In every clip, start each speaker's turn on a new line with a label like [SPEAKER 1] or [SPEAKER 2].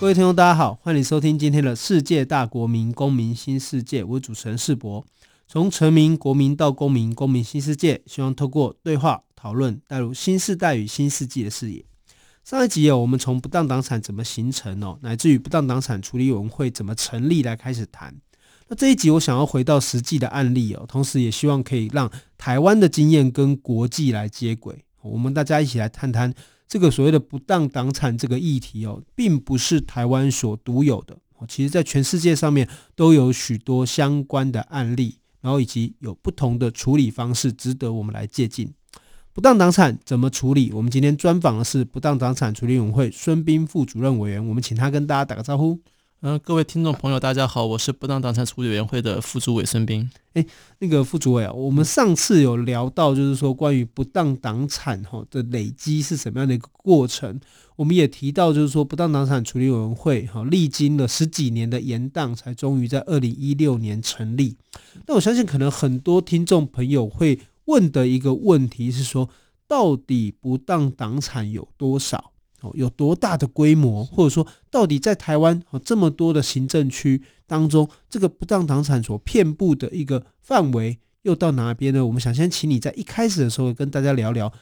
[SPEAKER 1] 各位听众，大家好，欢迎收听今天的世界大国民公民新世界。我是主持人世博，从臣民、国民到公民，公民新世界，希望透过对话讨论，带入新世代与新世纪的视野。上一集有我们从不当党产怎么形成哦，乃至于不当党产处理委员会怎么成立来开始谈。那这一集我想要回到实际的案例哦，同时也希望可以让台湾的经验跟国际来接轨，我们大家一起来谈谈。这个所谓的不当党产这个议题哦，并不是台湾所独有的，其实在全世界上面都有许多相关的案例，然后以及有不同的处理方式值得我们来借鉴。不当党产怎么处理？我们今天专访的是不当党产处理委员会孙斌副主任委员，我们请他跟大家打个招呼。
[SPEAKER 2] 嗯，各位听众朋友，大家好，我是不当党产处理委员会的副主委孙斌。
[SPEAKER 1] 哎，那个副主委啊，我们上次有聊到，就是说关于不当党产哈的累积是什么样的一个过程。我们也提到，就是说不当党产处理委员会哈历经了十几年的延宕，才终于在二零一六年成立。那我相信，可能很多听众朋友会问的一个问题是说，到底不当党产有多少？哦，有多大的规模，或者说，到底在台湾哦这么多的行政区当中，这个不当党产所遍布的一个范围又到哪边呢？我们想先请你在一开始的时候跟大家聊聊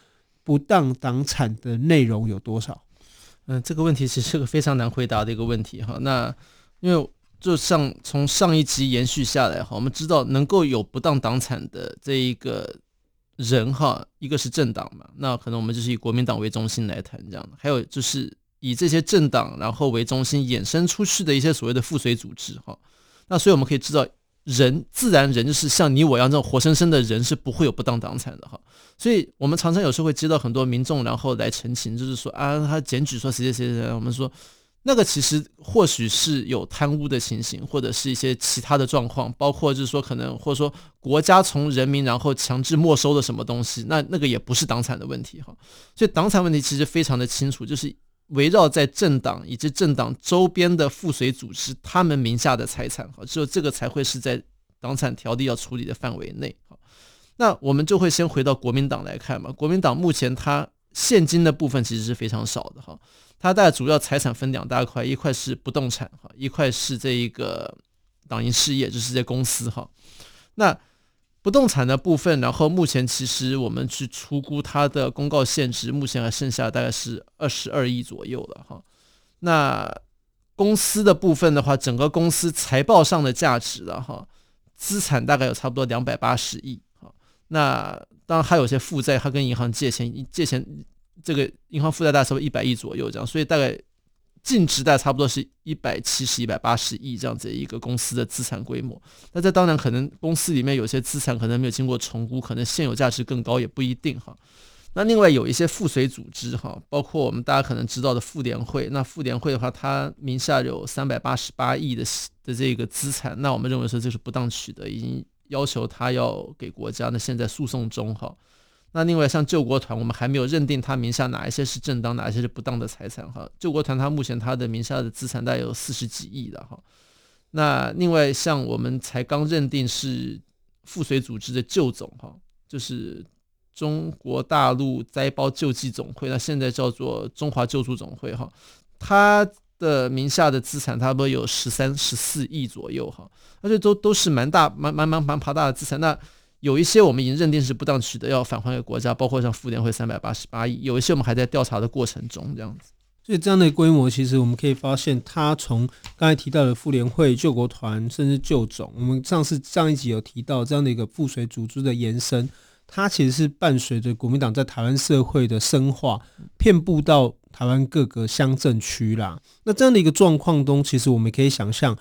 [SPEAKER 1] 不当党产的内容有多少。
[SPEAKER 2] 嗯，这个问题其实是个非常难回答的一个问题哈。那因为就像从上一集延续下来哈，我们知道能够有不当党产的这一个。人哈，一个是政党嘛，那可能我们就是以国民党为中心来谈这样的，还有就是以这些政党然后为中心衍生出去的一些所谓的附随组织哈，那所以我们可以知道，人自然人就是像你我一样这种活生生的人是不会有不当党产的哈，所以我们常常有时候会接到很多民众然后来陈情，就是说啊，他检举说谁谁谁谁，我们说。那个其实或许是有贪污的情形，或者是一些其他的状况，包括就是说可能或者说国家从人民然后强制没收的什么东西，那那个也不是党产的问题哈。所以党产问题其实非常的清楚，就是围绕在政党以及政党周边的附随组织他们名下的财产哈，只有这个才会是在党产条例要处理的范围内哈。那我们就会先回到国民党来看嘛，国民党目前它现金的部分其实是非常少的哈。它大概主要财产分两大块，一块是不动产哈，一块是这一个党营事业，就是这公司哈。那不动产的部分，然后目前其实我们去出估它的公告现值，目前还剩下大概是二十二亿左右了哈。那公司的部分的话，整个公司财报上的价值了哈，资产大概有差不多两百八十亿哈。那当然还有些负债，它跟银行借钱借钱。这个银行负债大概是一百亿左右这样，所以大概净值大概差不多是一百七十、一百八十亿这样子一个公司的资产规模。那这当然可能公司里面有些资产可能没有经过重估，可能现有价值更高也不一定哈。那另外有一些附随组织哈，包括我们大家可能知道的妇联会。那妇联会的话，它名下有三百八十八亿的的这个资产，那我们认为说这是不当取得，已经要求他要给国家。那现在诉讼中哈。那另外像救国团，我们还没有认定他名下哪一些是正当，哪一些是不当的财产哈。救国团他目前他的名下的资产大概有四十几亿的哈。那另外像我们才刚认定是附随组织的旧总哈，就是中国大陆灾包救济总会，那现在叫做中华救助总会哈。他的名下的资产差不多有十三、十四亿左右哈，而且都都是蛮大、蛮蛮蛮蛮庞大的资产那。有一些我们已经认定是不当取得，要返还给国家，包括像妇联会三百八十八亿，有一些我们还在调查的过程中，这样子。
[SPEAKER 1] 所以这样的规模，其实我们可以发现，它从刚才提到的妇联会、救国团，甚至救总，我们上次上一集有提到这样的一个附随组织的延伸，它其实是伴随着国民党在台湾社会的深化，遍布到台湾各个乡镇区啦。那这样的一个状况中，其实我们可以想象，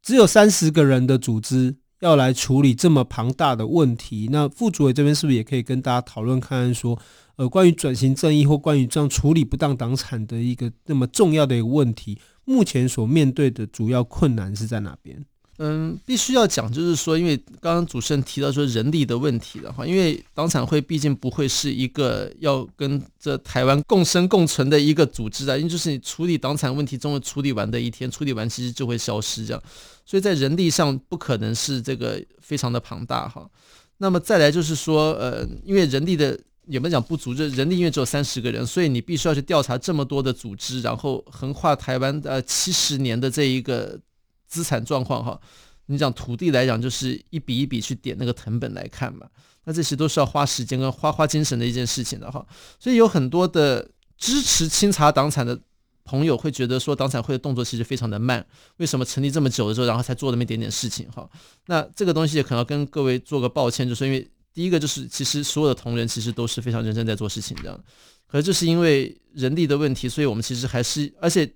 [SPEAKER 1] 只有三十个人的组织。要来处理这么庞大的问题，那副主委这边是不是也可以跟大家讨论看看说，呃，关于转型正义或关于这样处理不当党产的一个那么重要的一个问题，目前所面对的主要困难是在哪边？
[SPEAKER 2] 嗯，必须要讲，就是说，因为刚刚主持人提到说人力的问题的话，因为党产会毕竟不会是一个要跟这台湾共生共存的一个组织啊，因为就是你处理党产问题，终会处理完的一天，处理完其实就会消失这样，所以在人力上不可能是这个非常的庞大哈。那么再来就是说，呃，因为人力的有没有讲不足，这人力因为只有三十个人，所以你必须要去调查这么多的组织，然后横跨台湾呃七十年的这一个。资产状况哈，你讲土地来讲，就是一笔一笔去点那个藤本来看嘛，那这些都是要花时间跟花花精神的一件事情的哈，所以有很多的支持清查党产的朋友会觉得说，党产会的动作其实非常的慢，为什么成立这么久的时候，然后才做那么一点点事情哈？那这个东西也可能要跟各位做个抱歉，就是因为第一个就是其实所有的同仁其实都是非常认真在做事情这样，可是就是因为人力的问题，所以我们其实还是而且。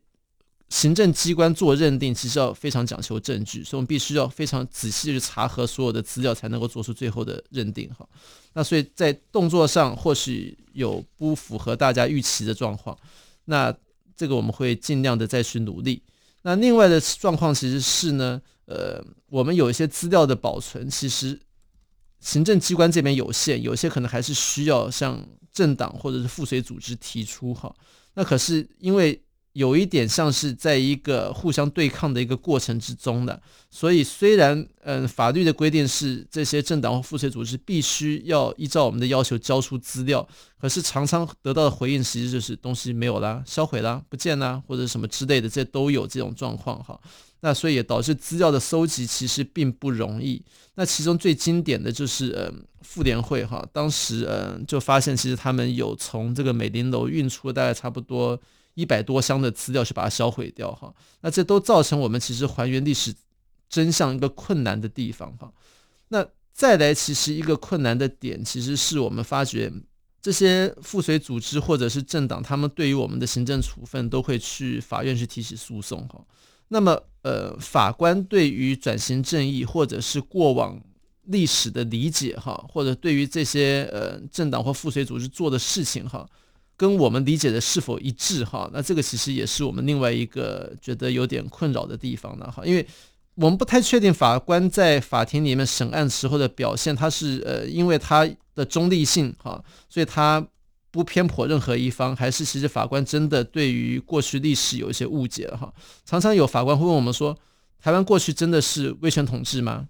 [SPEAKER 2] 行政机关做认定，其实要非常讲求证据，所以我们必须要非常仔细去查核所有的资料，才能够做出最后的认定。哈，那所以在动作上或许有不符合大家预期的状况，那这个我们会尽量的再去努力。那另外的状况其实是呢，呃，我们有一些资料的保存，其实行政机关这边有限，有些可能还是需要向政党或者是附随组织提出。哈，那可是因为。有一点像是在一个互相对抗的一个过程之中的，所以虽然嗯法律的规定是这些政党或附税组织必须要依照我们的要求交出资料，可是常常得到的回应其实就是东西没有啦、销毁啦、不见啦或者什么之类的，这都有这种状况哈。那所以也导致资料的搜集其实并不容易。那其中最经典的就是嗯妇联会哈，当时嗯就发现其实他们有从这个美林楼运出大概差不多。一百多箱的资料去把它销毁掉哈，那这都造成我们其实还原历史真相一个困难的地方哈。那再来，其实一个困难的点，其实是我们发觉这些附随组织或者是政党，他们对于我们的行政处分都会去法院去提起诉讼哈。那么呃，法官对于转型正义或者是过往历史的理解哈，或者对于这些呃政党或附随组织做的事情哈。跟我们理解的是否一致哈？那这个其实也是我们另外一个觉得有点困扰的地方呢哈，因为我们不太确定法官在法庭里面审案时候的表现，他是呃因为他的中立性哈，所以他不偏颇任何一方，还是其实法官真的对于过去历史有一些误解哈？常常有法官会问我们说，台湾过去真的是威权统治吗？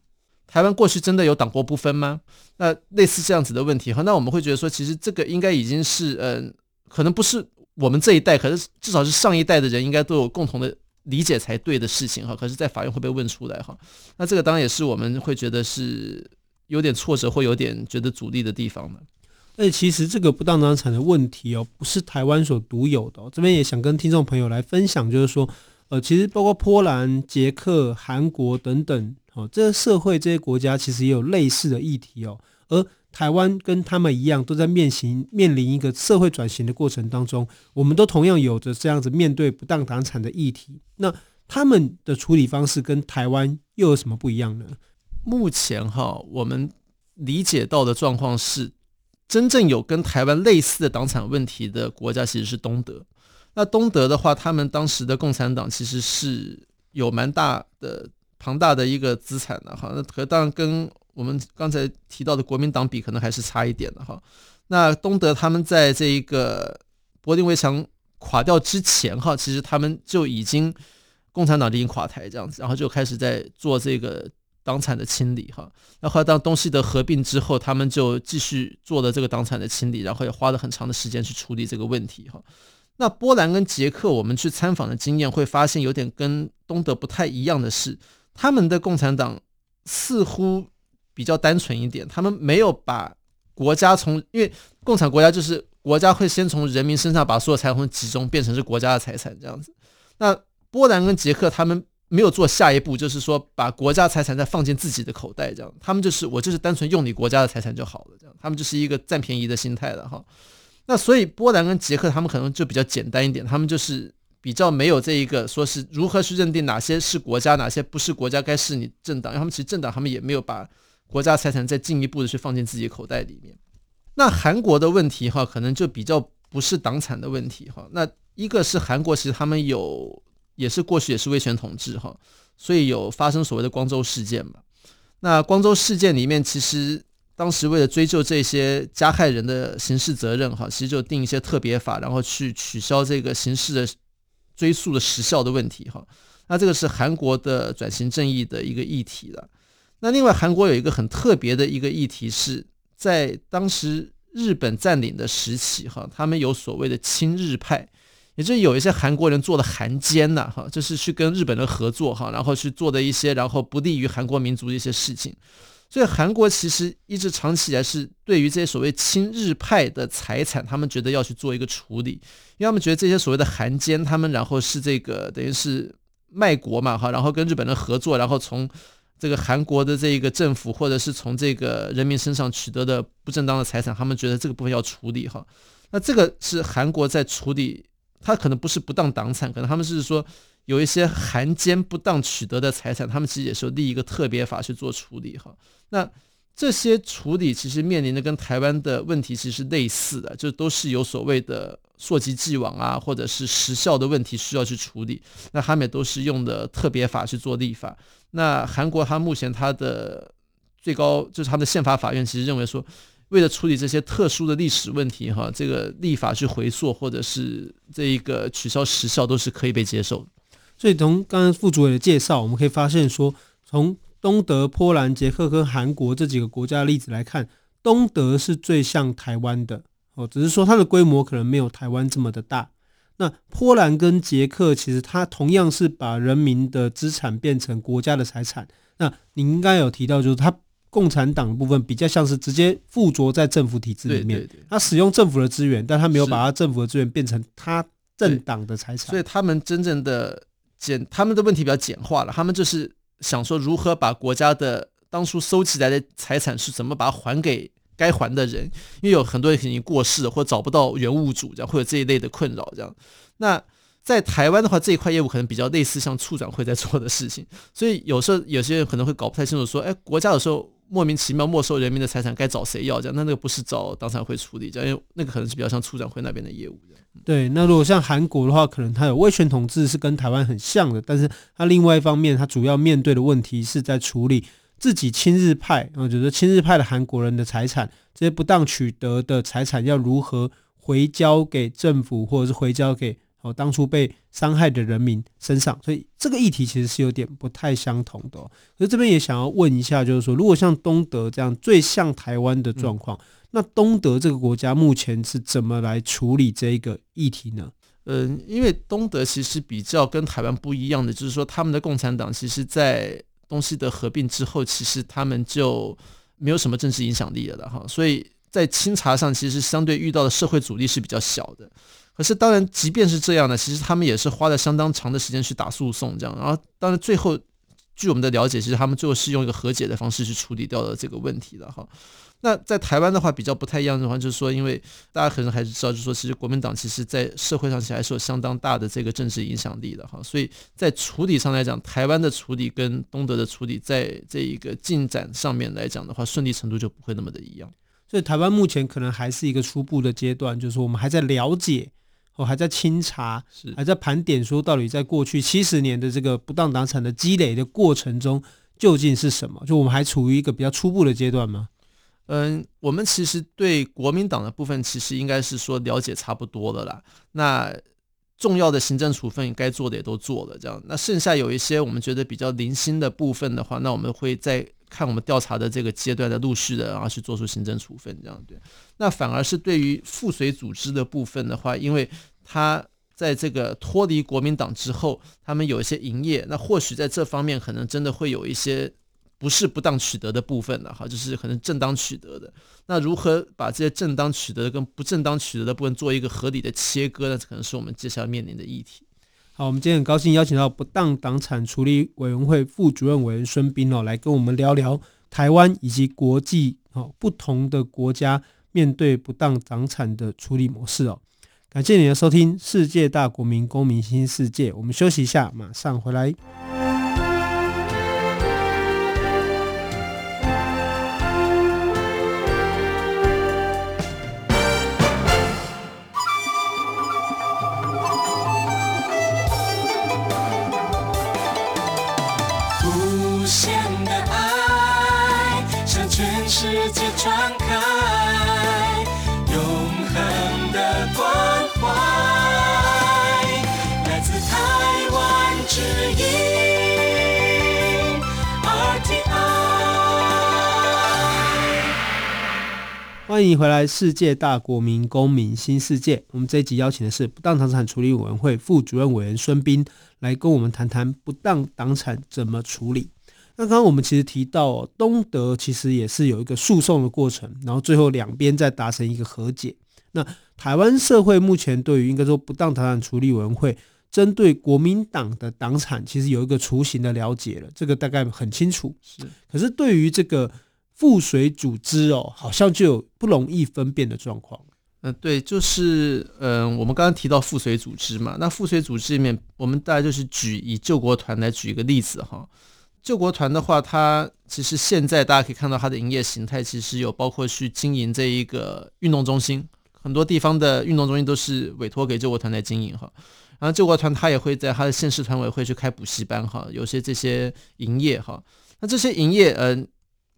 [SPEAKER 2] 台湾过去真的有党国不分吗？那类似这样子的问题哈，那我们会觉得说，其实这个应该已经是嗯。可能不是我们这一代，可是至少是上一代的人应该都有共同的理解才对的事情哈。可是，在法院会被问出来哈，那这个当然也是我们会觉得是有点挫折或有点觉得阻力的地方的。
[SPEAKER 1] 而且，其实这个不当当产的问题哦，不是台湾所独有的。这边也想跟听众朋友来分享，就是说，呃，其实包括波兰、捷克、韩国等等，哦，这个社会这些国家其实也有类似的议题哦，而。台湾跟他们一样，都在面临面临一个社会转型的过程当中，我们都同样有着这样子面对不当党产的议题。那他们的处理方式跟台湾又有什么不一样呢？
[SPEAKER 2] 目前哈，我们理解到的状况是，真正有跟台湾类似的党产问题的国家其实是东德。那东德的话，他们当时的共产党其实是有蛮大的庞大的一个资产的哈。那可当然跟我们刚才提到的国民党比可能还是差一点的哈。那东德他们在这一个柏林围墙垮掉之前哈，其实他们就已经共产党已经垮台这样子，然后就开始在做这个党产的清理哈。那后来当东西德合并之后，他们就继续做了这个党产的清理，然后也花了很长的时间去处理这个问题哈。那波兰跟捷克，我们去参访的经验会发现，有点跟东德不太一样的是，他们的共产党似乎。比较单纯一点，他们没有把国家从，因为共产国家就是国家会先从人民身上把所有财产集中，变成是国家的财产这样子。那波兰跟捷克他们没有做下一步，就是说把国家财产再放进自己的口袋这样，他们就是我就是单纯用你国家的财产就好了这样，他们就是一个占便宜的心态的哈。那所以波兰跟捷克他们可能就比较简单一点，他们就是比较没有这一个说是如何去认定哪些是国家，哪些不是国家该是你政党，因为他们其实政党他们也没有把。国家财产再进一步的去放进自己口袋里面，那韩国的问题哈，可能就比较不是党产的问题哈。那一个是韩国，其实他们有也是过去也是威权统治哈，所以有发生所谓的光州事件嘛。那光州事件里面，其实当时为了追究这些加害人的刑事责任哈，其实就定一些特别法，然后去取消这个刑事的追诉的时效的问题哈。那这个是韩国的转型正义的一个议题了。那另外，韩国有一个很特别的一个议题是在当时日本占领的时期哈，他们有所谓的亲日派。也就是有一些韩国人做的韩奸呐，哈，就是去跟日本人合作哈，然后去做的一些然后不利于韩国民族的一些事情。所以韩国其实一直长期以来是对于这些所谓亲日派的财产，他们觉得要去做一个处理，因为他们觉得这些所谓的韩奸，他们然后是这个等于是卖国嘛，哈，然后跟日本人合作，然后从这个韩国的这个政府或者是从这个人民身上取得的不正当的财产，他们觉得这个部分要处理哈。那这个是韩国在处理。他可能不是不当党产，可能他们是说有一些韩奸不当取得的财产，他们其实也是立一个特别法去做处理哈。那这些处理其实面临的跟台湾的问题其实类似的，就都是有所谓的溯及既往啊，或者是时效的问题需要去处理。那他们也都是用的特别法去做立法。那韩国它目前它的最高就是它的宪法法院其实认为说。为了处理这些特殊的历史问题，哈，这个立法去回溯或者是这一个取消时效都是可以被接受。
[SPEAKER 1] 所以从刚刚副主委的介绍，我们可以发现说，从东德、波兰、捷克跟韩国这几个国家的例子来看，东德是最像台湾的哦，只是说它的规模可能没有台湾这么的大。那波兰跟捷克其实它同样是把人民的资产变成国家的财产。那你应该有提到，就是它。共产党的部分比较像是直接附着在政府体制里面，它使用政府的资源，但它没有把它政府的资源变成它政党的财产。
[SPEAKER 2] 所以他们真正的简，他们的问题比较简化了。他们就是想说如何把国家的当初收集来的财产是怎么把它还给该还的人，因为有很多人已经过世了或找不到原物主，这样会有这一类的困扰。这样，那在台湾的话，这一块业务可能比较类似像处长会在做的事情，所以有时候有些人可能会搞不太清楚，说，哎，国家有时候。莫名其妙没收人民的财产，该找谁要？这样，那那个不是找党产会处理，这样，因为那个可能是比较像处长会那边的业务。
[SPEAKER 1] 对，那如果像韩国的话，可能它有威权统治，是跟台湾很像的，但是它另外一方面，它主要面对的问题是在处理自己亲日派，我觉得亲日派的韩国人的财产，这些不当取得的财产要如何回交给政府，或者是回交给。哦，当初被伤害的人民身上，所以这个议题其实是有点不太相同的哦。可是这边也想要问一下，就是说，如果像东德这样最像台湾的状况，嗯，那东德这个国家目前是怎么来处理这一个议题呢？
[SPEAKER 2] 嗯，因为东德其实比较跟台湾不一样的，就是说他们的共产党其实，在东西的合并之后，其实他们就没有什么政治影响力了哈，所以在清查上其实相对遇到的社会阻力是比较小的。可是，当然，即便是这样呢，其实他们也是花了相当长的时间去打诉讼，这样。然后，当然，最后，据我们的了解，其实他们最后是用一个和解的方式去处理掉了这个问题的哈。那在台湾的话，比较不太一样的话，就是说，因为大家可能还是知道，就是说，其实国民党其实在社会上其实还是有相当大的这个政治影响力的哈。所以在处理上来讲，台湾的处理跟东德的处理，在这一个进展上面来讲的话，顺利程度就不会那么的一样。
[SPEAKER 1] 所以，台湾目前可能还是一个初步的阶段，就是我们还在了解。我还在清查，是还在盘点，说到底在过去七十年的这个不当党产的积累的过程中，究竟是什么？就我们还处于一个比较初步的阶段吗？
[SPEAKER 2] 嗯，我们其实对国民党的部分，其实应该是说了解差不多了啦。那重要的行政处分该做的也都做了，这样。那剩下有一些我们觉得比较零星的部分的话，那我们会在看我们调查的这个阶段的陆续的，然后去做出行政处分，这样对。那反而是对于附随组织的部分的话，因为他在这个脱离国民党之后，他们有一些营业，那或许在这方面可能真的会有一些不是不当取得的部分的哈，就是可能正当取得的。那如何把这些正当取得跟不正当取得的部分做一个合理的切割呢？可能是我们接下来面临的议题。
[SPEAKER 1] 好，我们今天很高兴邀请到不当党产处理委员会副主任委员孙斌哦，来跟我们聊聊台湾以及国际哦不同的国家面对不当党产的处理模式哦。感谢你的收听，《世界大国民公民新世界》。我们休息一下，马上回
[SPEAKER 3] 来。
[SPEAKER 1] 欢迎回来，世界大国民公民新世界。我们这一集邀请的是不当党产处理委员会副主任委员孙斌。来跟我们谈谈不当党产怎么处理。那刚刚我们其实提到哦，东德其实也是有一个诉讼的过程，然后最后两边再达成一个和解。那台湾社会目前对于应该说不当党产处理委员会针对国民党的党产，其实有一个雏形的了解了，这个大概很清楚。
[SPEAKER 2] 是，
[SPEAKER 1] 可是对于这个腹水组织哦，好像就有不容易分辨的状况。
[SPEAKER 2] 嗯，对，就是嗯、我们刚刚提到腹水组织嘛，那腹水组织里面，我们大概就是举以救国团来举一个例子哈。救国团的话，它其实现在大家可以看到它的营业形态，其实有包括去经营这一个运动中心，很多地方的运动中心都是委托给救国团来经营哈。然后救国团它也会在它的县市团委会去开补习班哈，有些这些营业哈。那这些营业，嗯、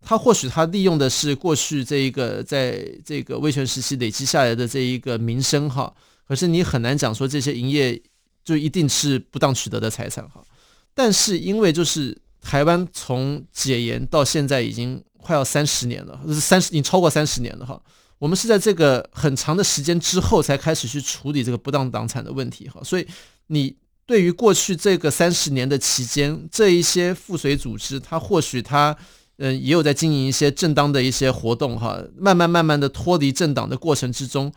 [SPEAKER 2] 他或许他利用的是过去这一个在这个威权时期累积下来的这一个名声哈，可是你很难讲说这些营业就一定是不当取得的财产哈。但是因为就是台湾从解严到现在已经快要三十年了，就是三十已经超过三十年了哈。我们是在这个很长的时间之后才开始去处理这个不当党产的问题哈。所以你对于过去这个三十年的期间，这一些附随组织，他或许他。嗯，也有在经营一些正当的一些活动哈，慢慢慢慢的脱离政党的过程之中，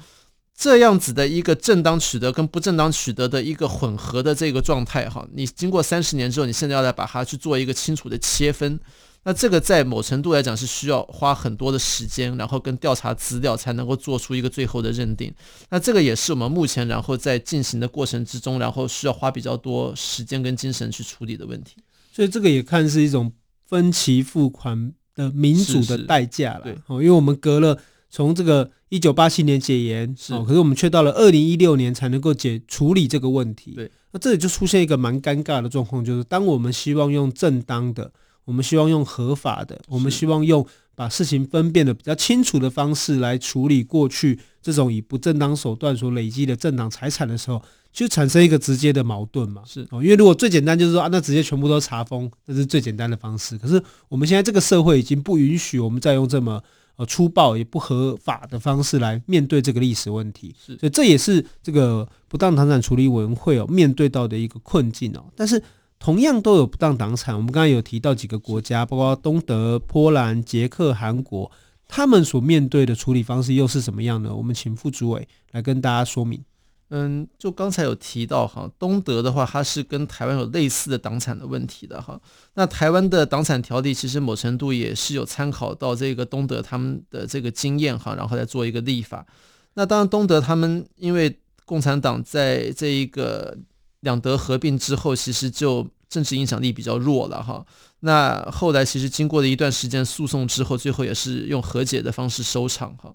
[SPEAKER 2] 这样子的一个正当取得跟不正当取得的一个混合的这个状态哈，你经过三十年之后，你现在要来把它去做一个清楚的切分，那这个在某程度来讲是需要花很多的时间，然后跟调查资料才能够做出一个最后的认定，那这个也是我们目前然后在进行的过程之中，然后需要花比较多时间跟精神去处理的问题，
[SPEAKER 1] 所以这个也看是一种。分期付款的民主的代价了，哦，因为我们隔了从这个一九八七年解严，哦，可是我们却到了二零一六年才能够解处理这个问题，对，那这里就出现一个蛮尴尬的状况，就是当我们希望用正当的，我们希望用合法的，我们希望用把事情分辨的比较清楚的方式来处理过去这种以不正当手段所累积的政党财产的时候。就产生一个直接的矛盾嘛，是哦，因为如果最简单就是说啊，那直接全部都查封，这是最简单的方式。可是我们现在这个社会已经不允许我们再用这么呃粗暴也不合法的方式来面对这个历史问题，是，所以这也是这个不当财产处理委员会哦面对到的一个困境哦。但是同样都有不当党产，我们刚才有提到几个国家，包括东德、波兰、捷克、韩国，他们所面对的处理方式又是什么样呢？我们请副主委来跟大家说明。
[SPEAKER 2] 嗯，就刚才有提到哈，东德的话，它是跟台湾有类似的党产的问题的哈。那台湾的党产条例其实某程度也是有参考到这个东德他们的这个经验哈，然后来做一个立法。那当然，东德他们因为共产党在这一个两德合并之后，其实就政治影响力比较弱了哈。那后来其实经过了一段时间诉讼之后，最后也是用和解的方式收场哈。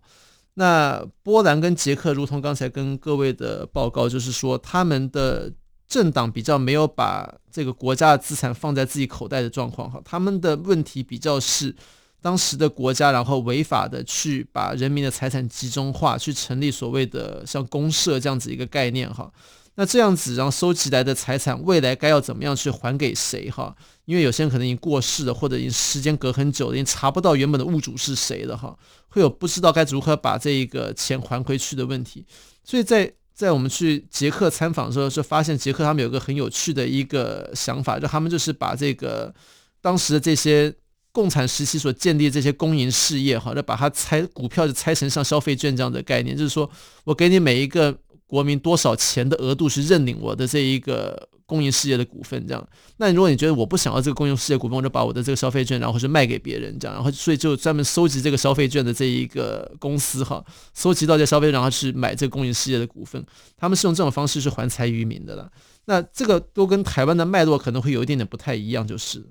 [SPEAKER 2] 那波兰跟捷克，如同刚才跟各位的报告，就是说他们的政党比较没有把这个国家的资产放在自己口袋的状况哈，他们的问题比较是当时的国家，然后违法的去把人民的财产集中化，去成立所谓的像公社这样子一个概念哈。那这样子，然后收集来的财产，未来该要怎么样去还给谁哈？因为有些人可能已经过世了，或者已经时间隔很久了，已经查不到原本的物主是谁了哈，会有不知道该如何把这一个钱还回去的问题。所以在在我们去捷克参访的时候，就发现捷克他们有个很有趣的一个想法，就他们就是把这个当时的这些共产时期所建立的这些公营事业哈，就把它拆股票就拆成像消费券这样的概念，就是说我给你每一个。国民多少钱的额度是认领我的这一个公营事业的股份，这样。那如果你觉得我不想要这个公营事业股份，我就把我的这个消费券，然后是卖给别人，这样。然后所以就专门收集这个消费券的这一个公司哈，收集到这消费，然后去买这个公营事业的股份。他们是用这种方式去还财于民的了。那这个都跟台湾的脉络可能会有一点点不太一样，就是。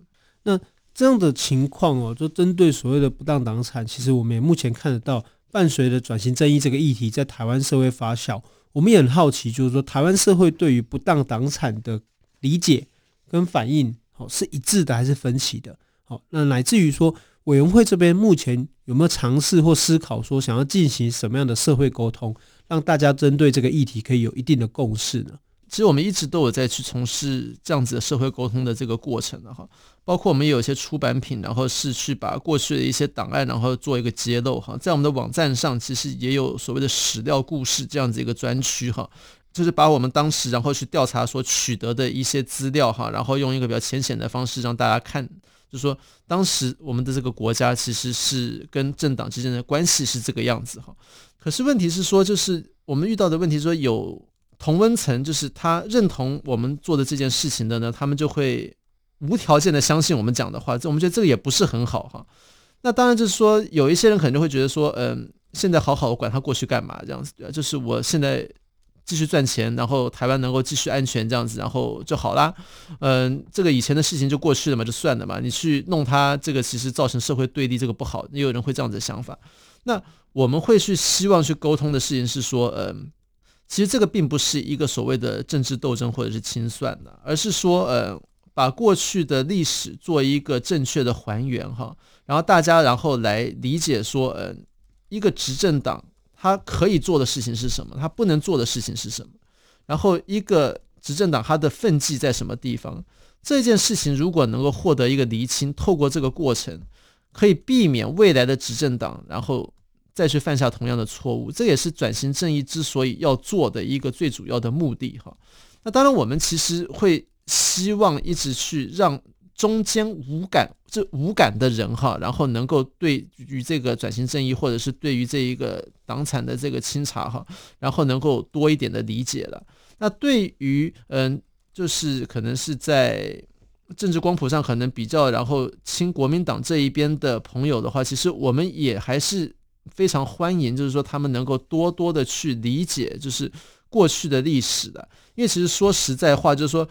[SPEAKER 1] 那这样的情况哦，就针对所谓的不当党产，其实我们也目前看得到，伴随着转型正义这个议题在台湾社会发酵。我们也很好奇，就是说台湾社会对于不当党产的理解跟反应，好是一致的还是分歧的？好，那乃至于说委员会这边目前有没有尝试或思考说想要进行什么样的社会沟通，让大家针对这个议题可以有一定的共识呢？
[SPEAKER 2] 其实我们一直都有在去从事这样子的社会沟通的这个过程的哈，包括我们有一些出版品，然后是去把过去的一些档案，然后做一个揭露哈，在我们的网站上其实也有所谓的史料故事这样子一个专区哈，就是把我们当时然后去调查所取得的一些资料哈，然后用一个比较浅显的方式让大家看，就是说当时我们的这个国家其实是跟政党之间的关系是这个样子哈，可是问题是说就是我们遇到的问题说有。同温层就是他认同我们做的这件事情的呢，他们就会无条件的相信我们讲的话，这我们觉得这个也不是很好哈。那当然就是说，有一些人可能就会觉得说，嗯，现在好好的管他过去干嘛这样子，对吧？就是我现在继续赚钱，然后台湾能够继续安全这样子，然后就好啦。嗯，这个以前的事情就过去了嘛，就算了嘛。你去弄他这个，其实造成社会对立，这个不好。也有人会这样子的想法。那我们会去希望去沟通的事情是说，嗯。其实这个并不是一个所谓的政治斗争或者是清算的，而是说，呃，把过去的历史做一个正确的还原哈，然后大家然后来理解说，呃，一个执政党他可以做的事情是什么，他不能做的事情是什么，然后一个执政党他的分际在什么地方，这件事情如果能够获得一个厘清，透过这个过程，可以避免未来的执政党然后。再去犯下同样的错误，这也是转型正义之所以要做的一个最主要的目的哈。那当然，我们其实会希望一直去让中间无感这无感的人哈，然后能够对于这个转型正义，或者是对于这一个党产的这个清查哈，然后能够多一点的理解了。那对于嗯，就是可能是在政治光谱上可能比较然后亲国民党这一边的朋友的话，其实我们也还是。非常欢迎，就是说他们能够多多的去理解，就是过去的历史的。因为其实说实在话，就是说，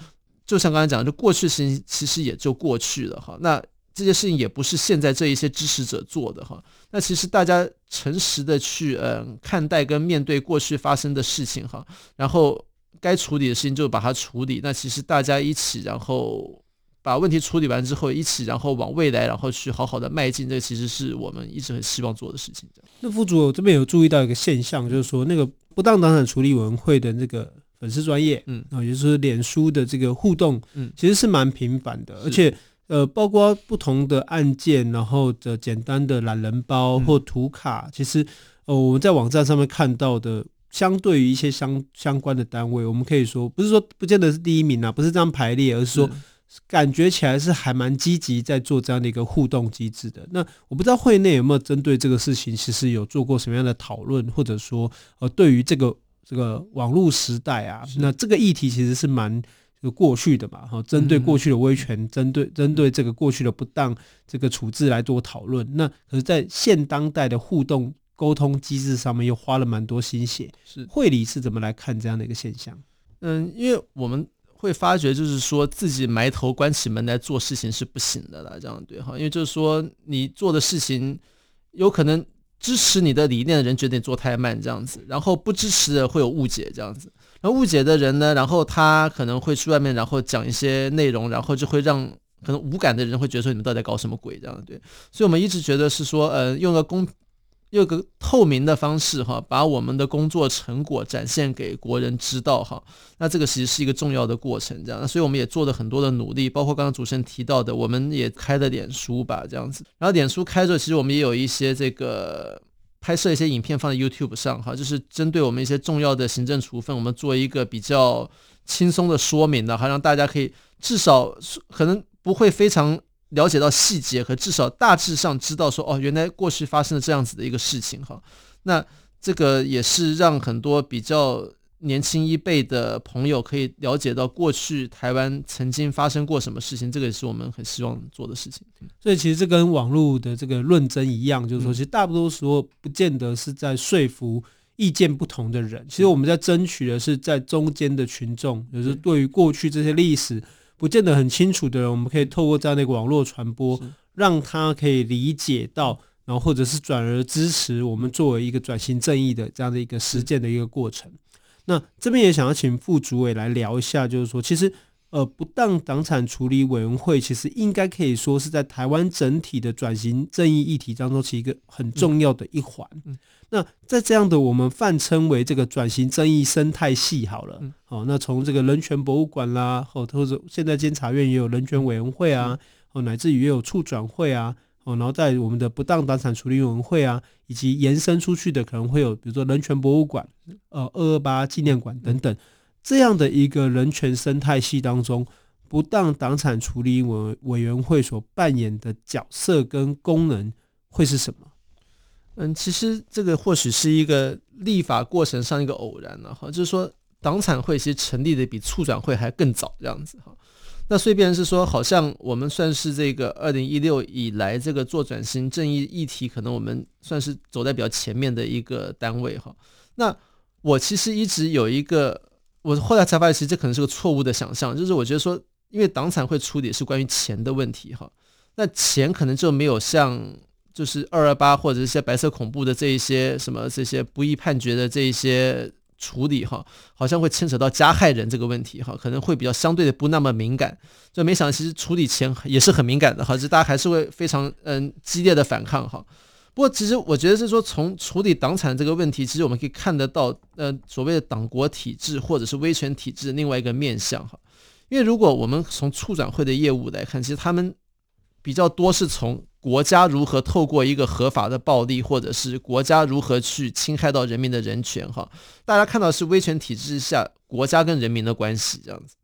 [SPEAKER 2] 就像刚才讲的，就过去事情其实也就过去了哈。那这些事情也不是现在这一些支持者做的哈。那其实大家诚实的去嗯看待跟面对过去发生的事情哈，然后该处理的事情就把它处理。那其实大家一起，然后。把问题处理完之后，一起然后往未来，然后去好好的迈进，这其实是我们一直很希望做的事情。
[SPEAKER 1] 那副主我这边有注意到一个现象，就是说那个不当党产处理委员会的那个粉丝专业，嗯，啊，也就是脸书的这个互动，嗯，其实是蛮频繁的，而且呃，包括不同的案件，然后的简单的懒人包或图卡，嗯、其实呃，我们在网站上面看到的，相对于一些相相关的单位，我们可以说不是说不见得是第一名啊，不是这样排列，而是说。感觉起来是还蛮积极在做这样的一个互动机制的。那我不知道会内有没有针对这个事情，其实有做过什么样的讨论，或者说呃，对于这个这个网络时代啊，那这个议题其实是蛮就过去的嘛。哈，针对过去的威权，针对针对这个过去的不当这个处置来做讨论。那可是，在现当代的互动沟通机制上面，又花了蛮多心血。是会理是怎么来看这样的一个现象？
[SPEAKER 2] 嗯，因为我们。会发觉，就是说自己埋头关起门来做事情是不行的了，这样对哈，因为就是说你做的事情，有可能支持你的理念的人觉得你做太慢这样子，然后不支持的会有误解这样子，那误解的人呢，然后他可能会去外面然后讲一些内容，然后就会让可能无感的人会觉得说你们到底在搞什么鬼这样对，所以我们一直觉得是说，呃，用个公。用个透明的方式哈，把我们的工作成果展现给国人知道哈。那这个其实是一个重要的过程，这样。所以我们也做了很多的努力，包括刚刚主持人提到的，我们也开了脸书吧，这样子。然后脸书开着，其实我们也有一些这个拍摄一些影片放在 YouTube 上哈，就是针对我们一些重要的行政处分，我们做一个比较轻松的说明的，哈，让大家可以至少可能不会非常。了解到细节和至少大致上知道说哦，原来过去发生了这样子的一个事情哈，那这个也是让很多比较年轻一辈的朋友可以了解到过去台湾曾经发生过什么事情，这个也是我们很希望做的事情。
[SPEAKER 1] 所以其实这跟网络的这个论争一样，就是说，其实大多数时候不见得是在说服意见不同的人，其实我们在争取的是在中间的群众，就是对于过去这些历史。不见得很清楚的人，我们可以透过这样的一个网络传播，让他可以理解到，然后或者是转而支持我们作为一个转型正义的这样的一个实践的一个过程。那这边也想要请副主委来聊一下，就是说，其实呃，不当党产处理委员会其实应该可以说是在台湾整体的转型正义议题当中，其实一个很重要的一环。嗯、那在这样的我们泛称为这个转型正义生态系好了，嗯、哦，那从这个人权博物馆啦，哦或者现在监察院也有人权委员会啊，哦，乃至于也有处转会啊，哦，然后在我们的不当党产处理委员会啊，以及延伸出去的可能会有，比如说人权博物馆、呃，二二八纪念馆等等。这样的一个人权生态系当中，不当党产处理委委员会所扮演的角色跟功能会是什么？
[SPEAKER 2] 嗯，其实这个或许是一个立法过程上一个偶然了哈，就是说党产会其实成立的比促转会还更早这样子哈。那所以便是说，好像我们算是这个二零一六以来这个做转型正义议题，可能我们算是走在比较前面的一个单位哈。那我其实一直有一个。我后来才发现，其实这可能是个错误的想象。就是我觉得说，因为党产会处理是关于钱的问题哈，那钱可能就没有像就是二二八或者一些白色恐怖的这一些什么这些不义判决的这一些处理哈，好像会牵扯到加害人这个问题哈，可能会比较相对的不那么敏感。就没想到其实处理前也是很敏感的哈，就大家还是会非常嗯激烈的反抗哈。不过，其实我觉得是说，从处理党产这个问题，其实我们可以看得到，呃，所谓的党国体制或者是威权体制另外一个面向哈。因为如果我们从促转会的业务来看，其实他们比较多是从国家如何透过一个合法的暴力，或者是国家如何去侵害到人民的人权哈。大家看到是威权体制下国家跟人民的关系这样子。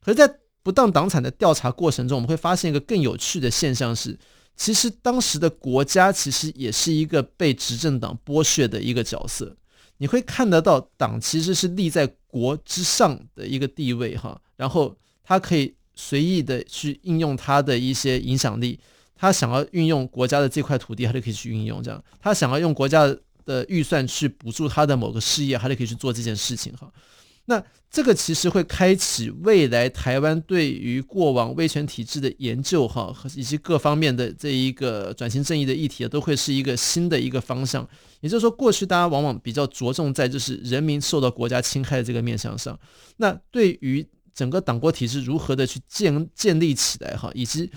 [SPEAKER 2] 可是，在不当党产的调查过程中，我们会发现一个更有趣的现象是。其实当时的国家其实也是一个被执政党剥削的一个角色，你会看得到党其实是立在国之上的一个地位哈，然后他可以随意的去应用他的一些影响力，他想要运用国家的这块土地，他就可以去运用这样，他想要用国家的预算去补助他的某个事业，他就可以去做这件事情哈。那这个其实会开启未来台湾对于过往威权体制的研究，哈，以及各方面的这一个转型正义的议题，都会是一个新的一个方向。也就是说，过去大家往往比较着重在就是人民受到国家侵害的这个面向上。那对于整个党国体制如何的去建建立起来，哈，以及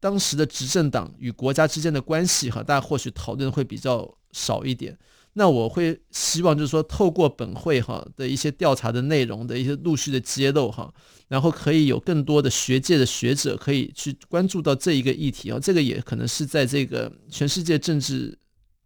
[SPEAKER 2] 当时的执政党与国家之间的关系，哈，大家或许讨论会比较少一点。那我会希望就是说，透过本会哈的一些调查的内容的一些陆续的揭露哈，然后可以有更多的学界的学者可以去关注到这一个议题啊，这个也可能是在这个全世界政治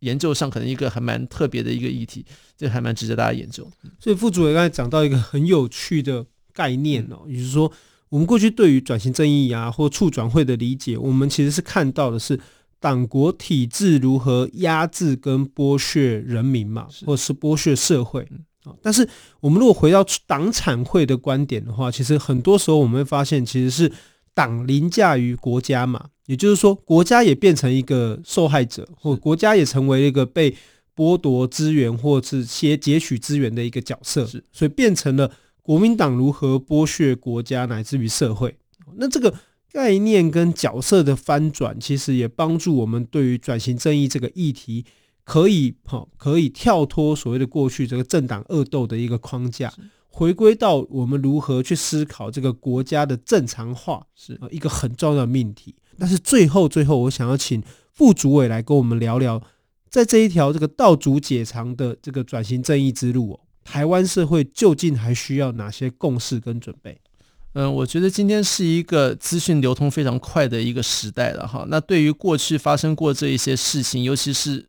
[SPEAKER 2] 研究上可能一个还蛮特别的一个议题，这还蛮值得大家研究。
[SPEAKER 1] 所以副主委刚才讲到一个很有趣的概念哦，也就是说，我们过去对于转型正义啊或促转会的理解，我们其实是看到的是。党国体制如何压制跟剥削人民嘛，或是剥削社会啊？但是我们如果回到党产会的观点的话，其实很多时候我们会发现，其实是党凌驾于国家嘛，也就是说，国家也变成一个受害者，或国家也成为一个被剥夺资源或是些截取资源的一个角色，所以变成了国民党如何剥削国家乃至于社会。那这个。概念跟角色的翻转，其实也帮助我们对于转型正义这个议题，可以哈可以跳脱所谓的过去这个政党恶斗的一个框架，回归到我们如何去思考这个国家的正常化，是一个很重要的命题。但是最后最后，我想要请副主委来跟我们聊聊，在这一条这个道阻且长的这个转型正义之路哦，台湾社会究竟还需要哪些共识跟准备？
[SPEAKER 2] 嗯，我觉得今天是一个资讯流通非常快的一个时代了哈。那对于过去发生过这一些事情，尤其是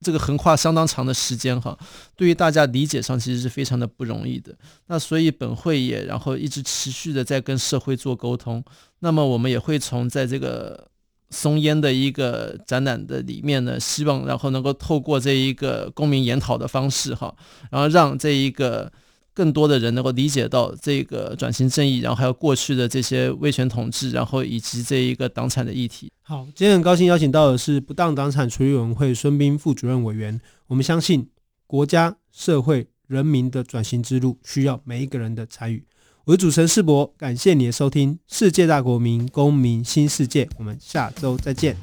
[SPEAKER 2] 这个横跨相当长的时间哈，对于大家理解上其实是非常的不容易的。那所以本会也然后一直持续的在跟社会做沟通。那么我们也会从在这个松烟的一个展览的里面呢，希望然后能够透过这一个公民研讨的方式哈，然后让这一个。更多的人能够理解到这个转型正义，然后还有过去的这些威权统治，然后以及这一个党产的议题。
[SPEAKER 1] 好，今天很高兴邀请到的是不当党产处理委员会孙斌副主任委员。我们相信国家、社会、人民的转型之路需要每一个人的参与。我是主持人世博，感谢你的收听，《世界大国民公民新世界》，我们下周再见。